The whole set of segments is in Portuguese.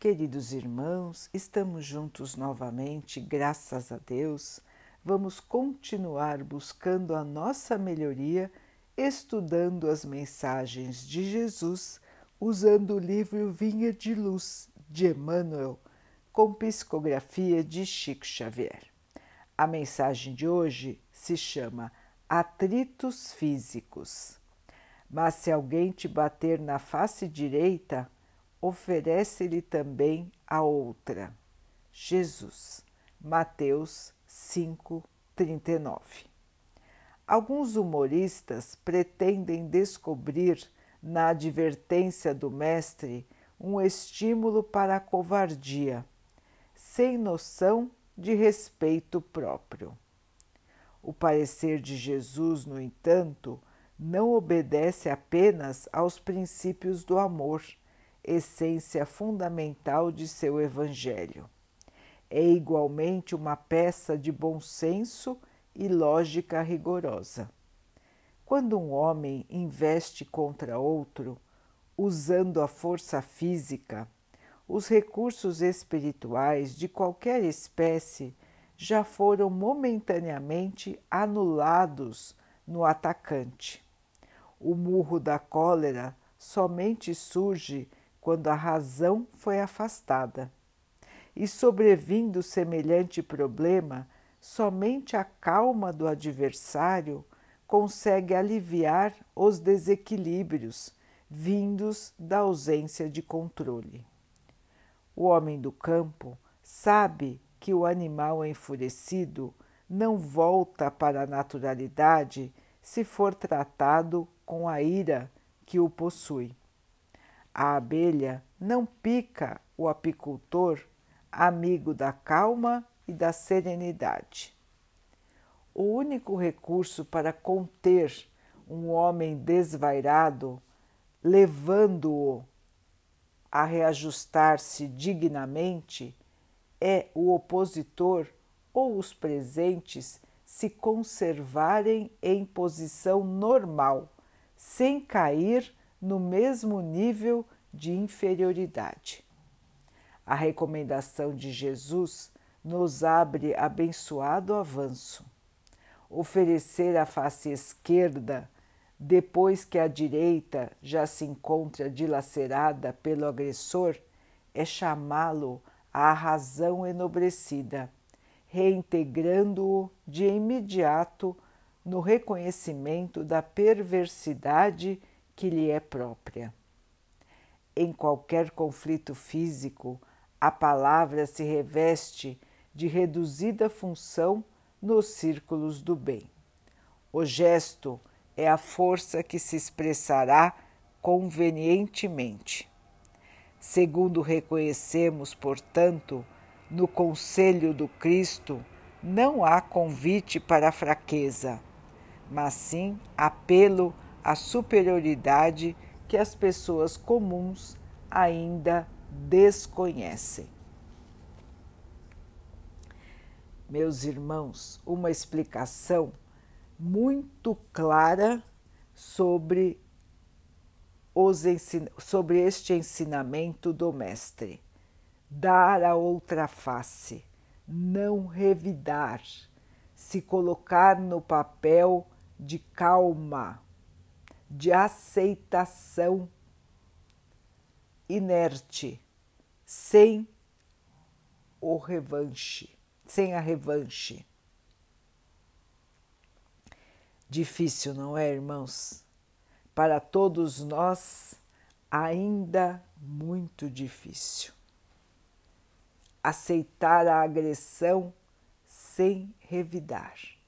Queridos irmãos, estamos juntos novamente, graças a Deus. Vamos continuar buscando a nossa melhoria, estudando as mensagens de Jesus, usando o livro Vinha de Luz de Emmanuel, com psicografia de Chico Xavier. A mensagem de hoje se chama Atritos Físicos. Mas se alguém te bater na face direita, oferece-lhe também a outra. Jesus, Mateus 5:39. Alguns humoristas pretendem descobrir na advertência do mestre um estímulo para a covardia, sem noção de respeito próprio. O parecer de Jesus, no entanto, não obedece apenas aos princípios do amor essência fundamental de seu Evangelho. É igualmente uma peça de bom senso e lógica rigorosa. Quando um homem investe contra outro, usando a força física, os recursos espirituais de qualquer espécie já foram momentaneamente anulados no atacante. O murro da cólera somente surge quando a razão foi afastada. E sobrevindo semelhante problema, somente a calma do adversário consegue aliviar os desequilíbrios vindos da ausência de controle. O homem do campo sabe que o animal enfurecido não volta para a naturalidade se for tratado com a ira que o possui. A abelha não pica o apicultor, amigo da calma e da serenidade. O único recurso para conter um homem desvairado, levando-o a reajustar-se dignamente, é o opositor ou os presentes se conservarem em posição normal, sem cair no mesmo nível de inferioridade. A recomendação de Jesus nos abre abençoado avanço. Oferecer a face esquerda depois que a direita já se encontra dilacerada pelo agressor é chamá-lo à razão enobrecida, reintegrando-o de imediato no reconhecimento da perversidade que lhe é própria. Em qualquer conflito físico, a palavra se reveste de reduzida função nos círculos do bem. O gesto é a força que se expressará convenientemente. Segundo reconhecemos, portanto, no conselho do Cristo, não há convite para a fraqueza, mas sim apelo a superioridade que as pessoas comuns ainda desconhecem. Meus irmãos, uma explicação muito clara sobre, os sobre este ensinamento do Mestre. Dar a outra face, não revidar, se colocar no papel de calma de aceitação inerte, sem o revanche, sem a revanche. Difícil, não é, irmãos? Para todos nós, ainda muito difícil. Aceitar a agressão sem revidar.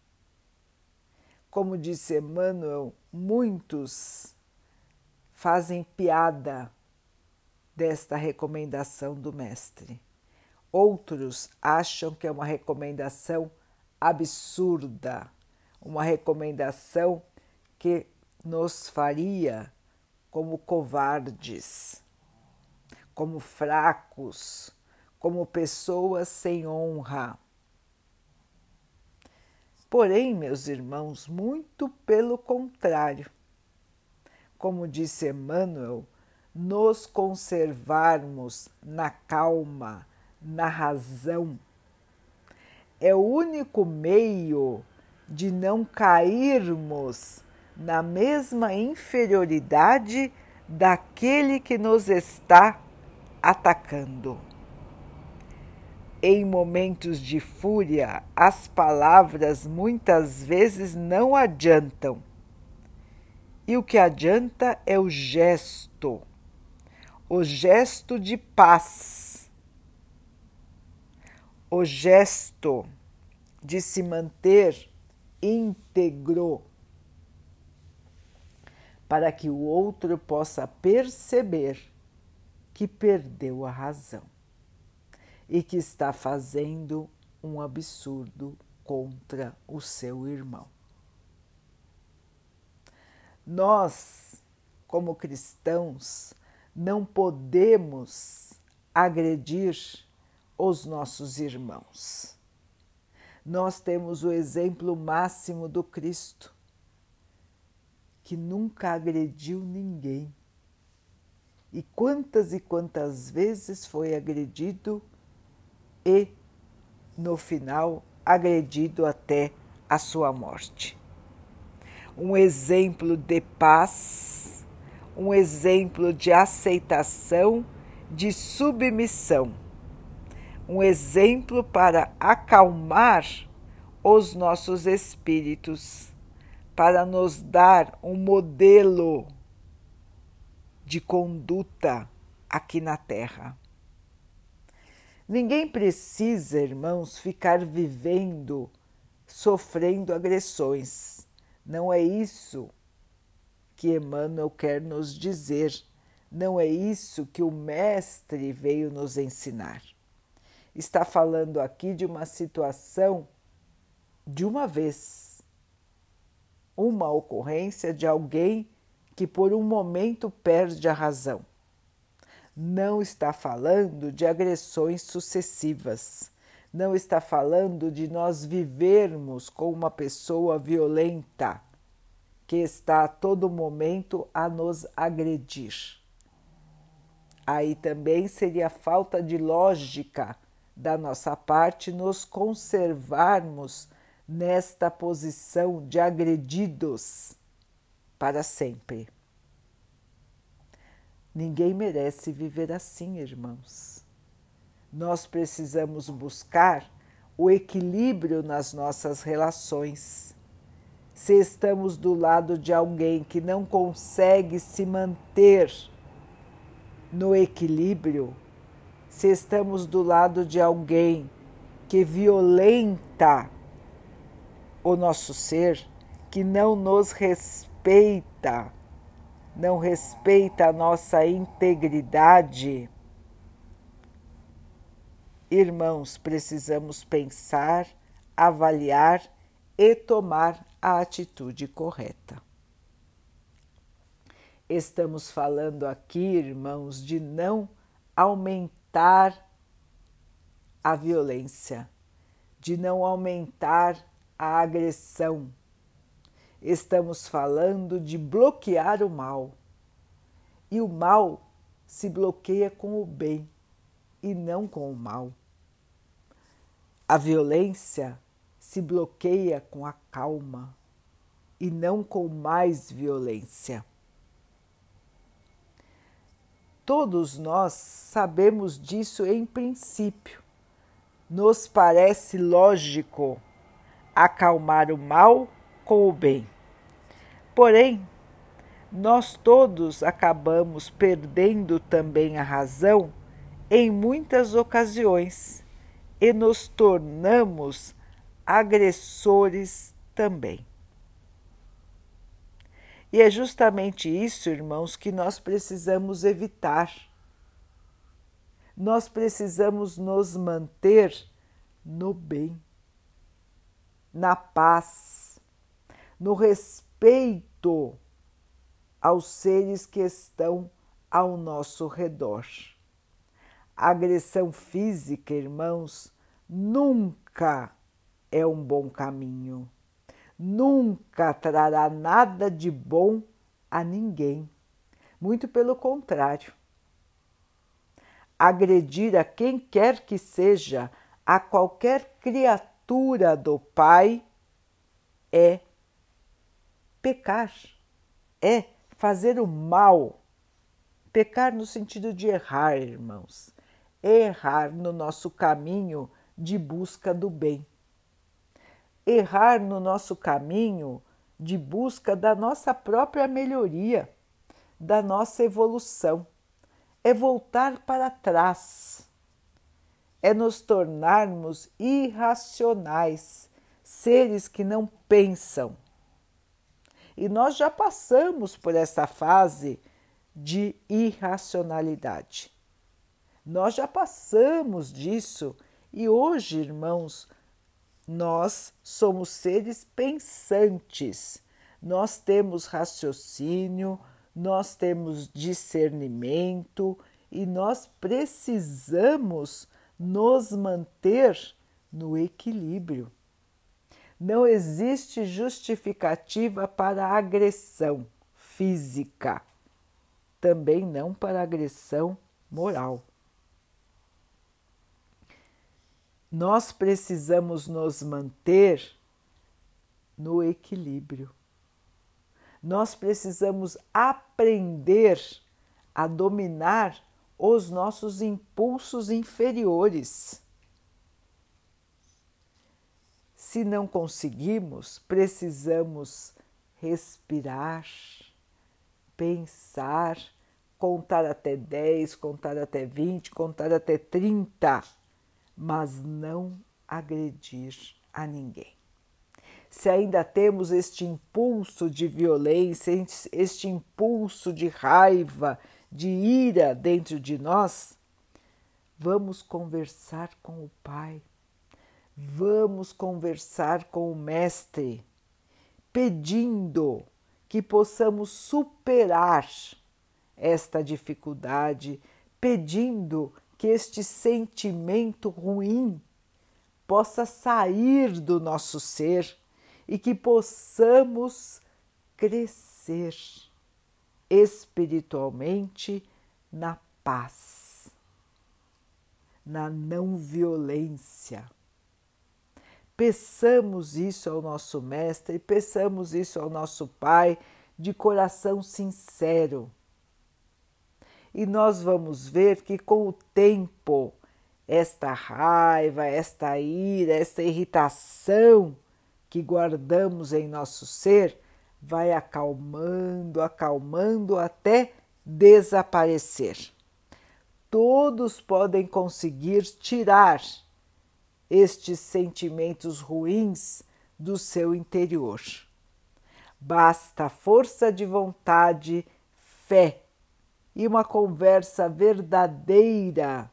Como disse Emmanuel, muitos fazem piada desta recomendação do Mestre. Outros acham que é uma recomendação absurda, uma recomendação que nos faria como covardes, como fracos, como pessoas sem honra. Porém, meus irmãos, muito pelo contrário. Como disse Emmanuel, nos conservarmos na calma, na razão. É o único meio de não cairmos na mesma inferioridade daquele que nos está atacando. Em momentos de fúria, as palavras muitas vezes não adiantam. E o que adianta é o gesto, o gesto de paz, o gesto de se manter íntegro, para que o outro possa perceber que perdeu a razão e que está fazendo um absurdo contra o seu irmão. Nós, como cristãos, não podemos agredir os nossos irmãos. Nós temos o exemplo máximo do Cristo, que nunca agrediu ninguém. E quantas e quantas vezes foi agredido e, no final, agredido até a sua morte um exemplo de paz, um exemplo de aceitação, de submissão, um exemplo para acalmar os nossos espíritos, para nos dar um modelo de conduta aqui na Terra. Ninguém precisa, irmãos, ficar vivendo sofrendo agressões. Não é isso que Emmanuel quer nos dizer, não é isso que o Mestre veio nos ensinar. Está falando aqui de uma situação de uma vez, uma ocorrência de alguém que por um momento perde a razão. Não está falando de agressões sucessivas não está falando de nós vivermos com uma pessoa violenta que está a todo momento a nos agredir. Aí também seria falta de lógica da nossa parte nos conservarmos nesta posição de agredidos para sempre. Ninguém merece viver assim, irmãos nós precisamos buscar o equilíbrio nas nossas relações. Se estamos do lado de alguém que não consegue se manter no equilíbrio, se estamos do lado de alguém que violenta o nosso ser, que não nos respeita, não respeita a nossa integridade, Irmãos, precisamos pensar, avaliar e tomar a atitude correta. Estamos falando aqui, irmãos, de não aumentar a violência, de não aumentar a agressão. Estamos falando de bloquear o mal. E o mal se bloqueia com o bem e não com o mal. A violência se bloqueia com a calma e não com mais violência. Todos nós sabemos disso em princípio. Nos parece lógico acalmar o mal com o bem. Porém, nós todos acabamos perdendo também a razão em muitas ocasiões e nos tornamos agressores também. E é justamente isso, irmãos, que nós precisamos evitar. Nós precisamos nos manter no bem, na paz, no respeito aos seres que estão ao nosso redor. A agressão física, irmãos, nunca é um bom caminho, nunca trará nada de bom a ninguém, Muito pelo contrário. Agredir a quem quer que seja, a qualquer criatura do Pai, é pecar, é fazer o mal. Pecar no sentido de errar, irmãos. Errar no nosso caminho de busca do bem. Errar no nosso caminho de busca da nossa própria melhoria, da nossa evolução. É voltar para trás. É nos tornarmos irracionais, seres que não pensam. E nós já passamos por essa fase de irracionalidade. Nós já passamos disso e hoje, irmãos, nós somos seres pensantes, nós temos raciocínio, nós temos discernimento e nós precisamos nos manter no equilíbrio. Não existe justificativa para agressão física, também não para agressão moral. Nós precisamos nos manter no equilíbrio. Nós precisamos aprender a dominar os nossos impulsos inferiores Se não conseguimos, precisamos respirar, pensar, contar até 10, contar até 20, contar até 30, mas não agredir a ninguém. Se ainda temos este impulso de violência, este impulso de raiva, de ira dentro de nós, vamos conversar com o Pai Vamos conversar com o Mestre, pedindo que possamos superar esta dificuldade, pedindo que este sentimento ruim possa sair do nosso ser e que possamos crescer espiritualmente na paz, na não violência Peçamos isso ao nosso Mestre, peçamos isso ao nosso Pai de coração sincero. E nós vamos ver que com o tempo, esta raiva, esta ira, esta irritação que guardamos em nosso ser vai acalmando, acalmando até desaparecer. Todos podem conseguir tirar estes sentimentos ruins do seu interior. Basta força de vontade, fé e uma conversa verdadeira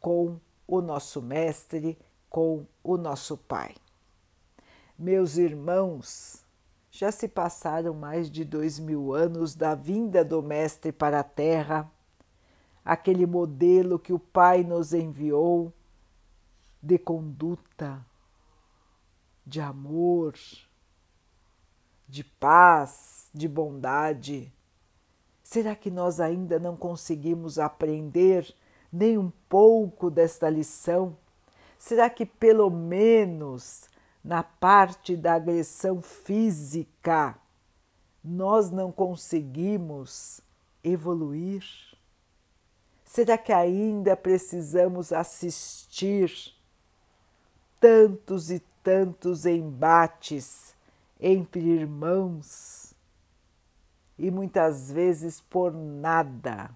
com o nosso Mestre, com o nosso Pai. Meus irmãos, já se passaram mais de dois mil anos da vinda do Mestre para a Terra, aquele modelo que o Pai nos enviou de conduta, de amor, de paz, de bondade. Será que nós ainda não conseguimos aprender nem um pouco desta lição? Será que pelo menos na parte da agressão física nós não conseguimos evoluir? Será que ainda precisamos assistir tantos e tantos embates entre irmãos e muitas vezes por nada,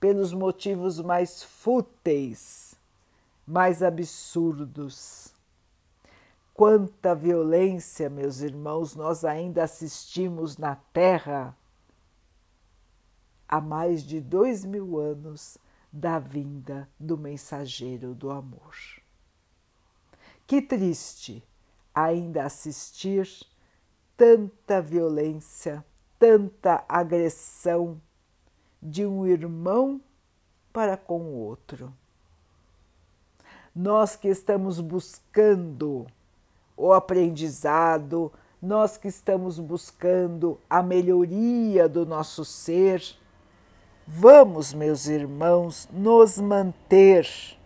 pelos motivos mais fúteis, mais absurdos. Quanta violência, meus irmãos, nós ainda assistimos na Terra há mais de dois mil anos da vinda do mensageiro do amor. Que triste ainda assistir tanta violência, tanta agressão de um irmão para com o outro. Nós que estamos buscando o aprendizado, nós que estamos buscando a melhoria do nosso ser, vamos, meus irmãos, nos manter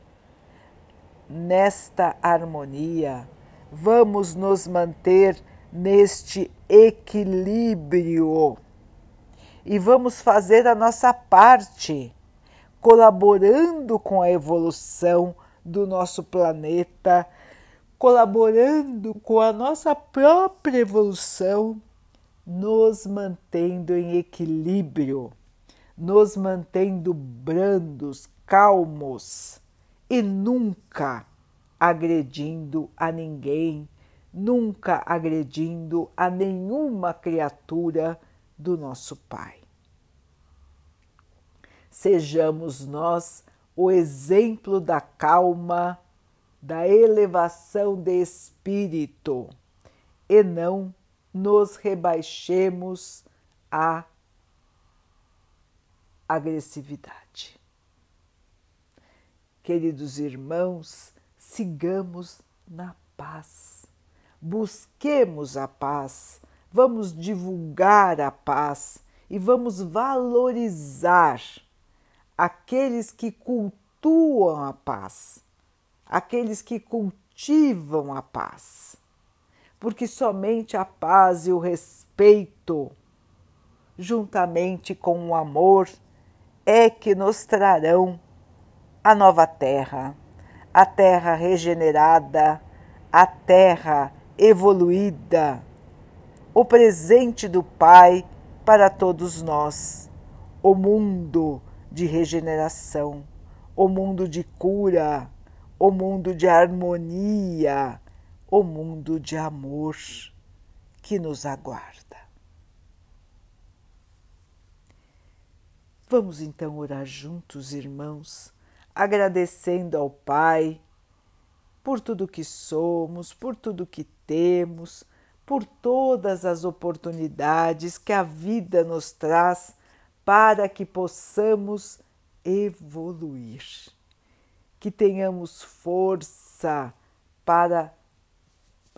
nesta harmonia, vamos nos manter neste equilíbrio. E vamos fazer a nossa parte, colaborando com a evolução do nosso planeta, colaborando com a nossa própria evolução, nos mantendo em equilíbrio, nos mantendo brandos, calmos e nunca agredindo a ninguém, nunca agredindo a nenhuma criatura do nosso Pai. Sejamos nós o exemplo da calma, da elevação de espírito e não nos rebaixemos à agressividade. Queridos irmãos, sigamos na paz, busquemos a paz vamos divulgar a paz e vamos valorizar aqueles que cultuam a paz, aqueles que cultivam a paz. Porque somente a paz e o respeito, juntamente com o amor, é que nos trarão a nova terra, a terra regenerada, a terra evoluída o presente do Pai para todos nós, o mundo de regeneração, o mundo de cura, o mundo de harmonia, o mundo de amor que nos aguarda. Vamos então orar juntos, irmãos, agradecendo ao Pai por tudo que somos, por tudo que temos por todas as oportunidades que a vida nos traz para que possamos evoluir, que tenhamos força para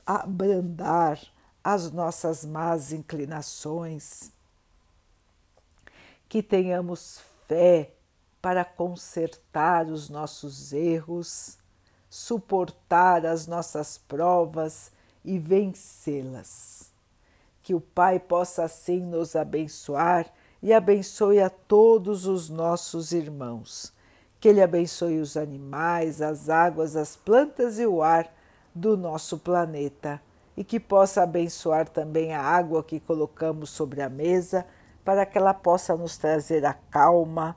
abrandar as nossas más inclinações, que tenhamos fé para consertar os nossos erros, suportar as nossas provas e vencê-las. Que o Pai possa assim nos abençoar e abençoe a todos os nossos irmãos. Que Ele abençoe os animais, as águas, as plantas e o ar do nosso planeta e que possa abençoar também a água que colocamos sobre a mesa para que ela possa nos trazer a calma